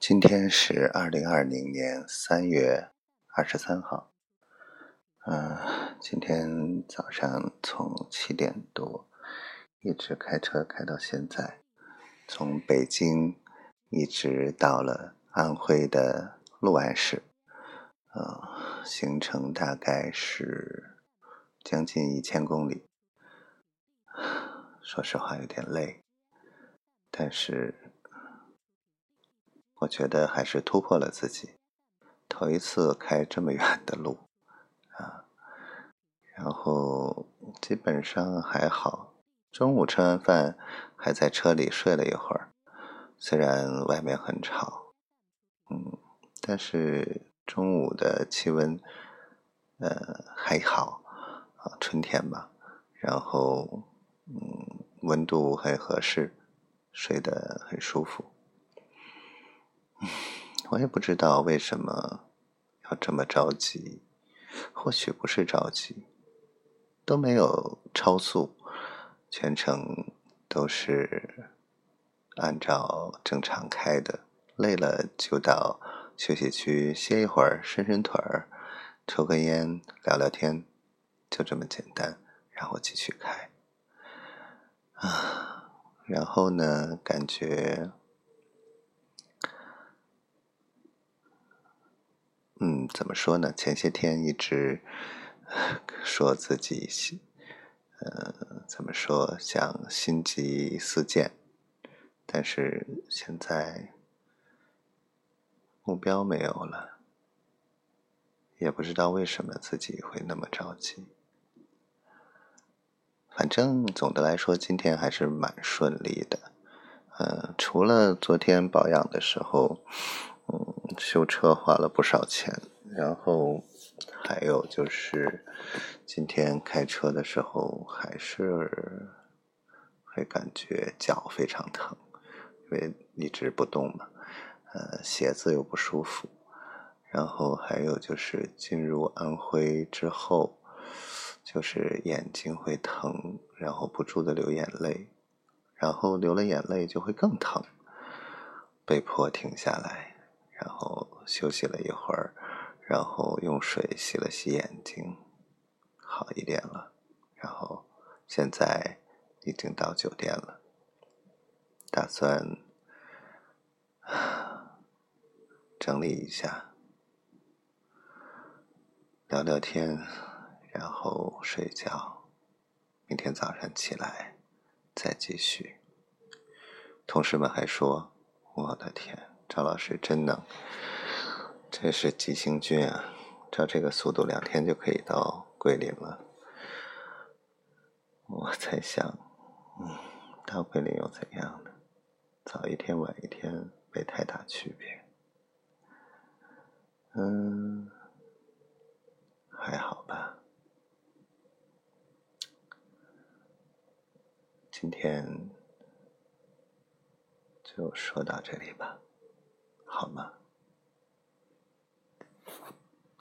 今天是二零二零年三月二十三号。嗯，今天早上从七点多一直开车开到现在，从北京一直到了安徽的六安市。呃，行程大概是将近一千公里。说实话，有点累，但是。我觉得还是突破了自己，头一次开这么远的路啊，然后基本上还好。中午吃完饭还在车里睡了一会儿，虽然外面很吵，嗯，但是中午的气温呃还好啊，春天嘛，然后嗯温度很合适，睡得很舒服。我也不知道为什么要这么着急，或许不是着急，都没有超速，全程都是按照正常开的。累了就到休息区歇一会儿，伸伸腿儿，抽根烟，聊聊天，就这么简单，然后继续开。啊，然后呢，感觉。嗯，怎么说呢？前些天一直说自己心，呃，怎么说想心急似箭，但是现在目标没有了，也不知道为什么自己会那么着急。反正总的来说，今天还是蛮顺利的。呃，除了昨天保养的时候。修车花了不少钱，然后还有就是今天开车的时候还是会感觉脚非常疼，因为一直不动嘛，呃，鞋子又不舒服，然后还有就是进入安徽之后，就是眼睛会疼，然后不住的流眼泪，然后流了眼泪就会更疼，被迫停下来。然后休息了一会儿，然后用水洗了洗眼睛，好一点了。然后现在已经到酒店了，打算 整理一下，聊聊天，然后睡觉。明天早上起来再继续。同事们还说：“我的天！”赵老师真能，这是急行军啊！照这个速度，两天就可以到桂林了。我在想，嗯，到桂林又怎样呢？早一天晚一天没太大区别。嗯，还好吧。今天就说到这里吧。好吗？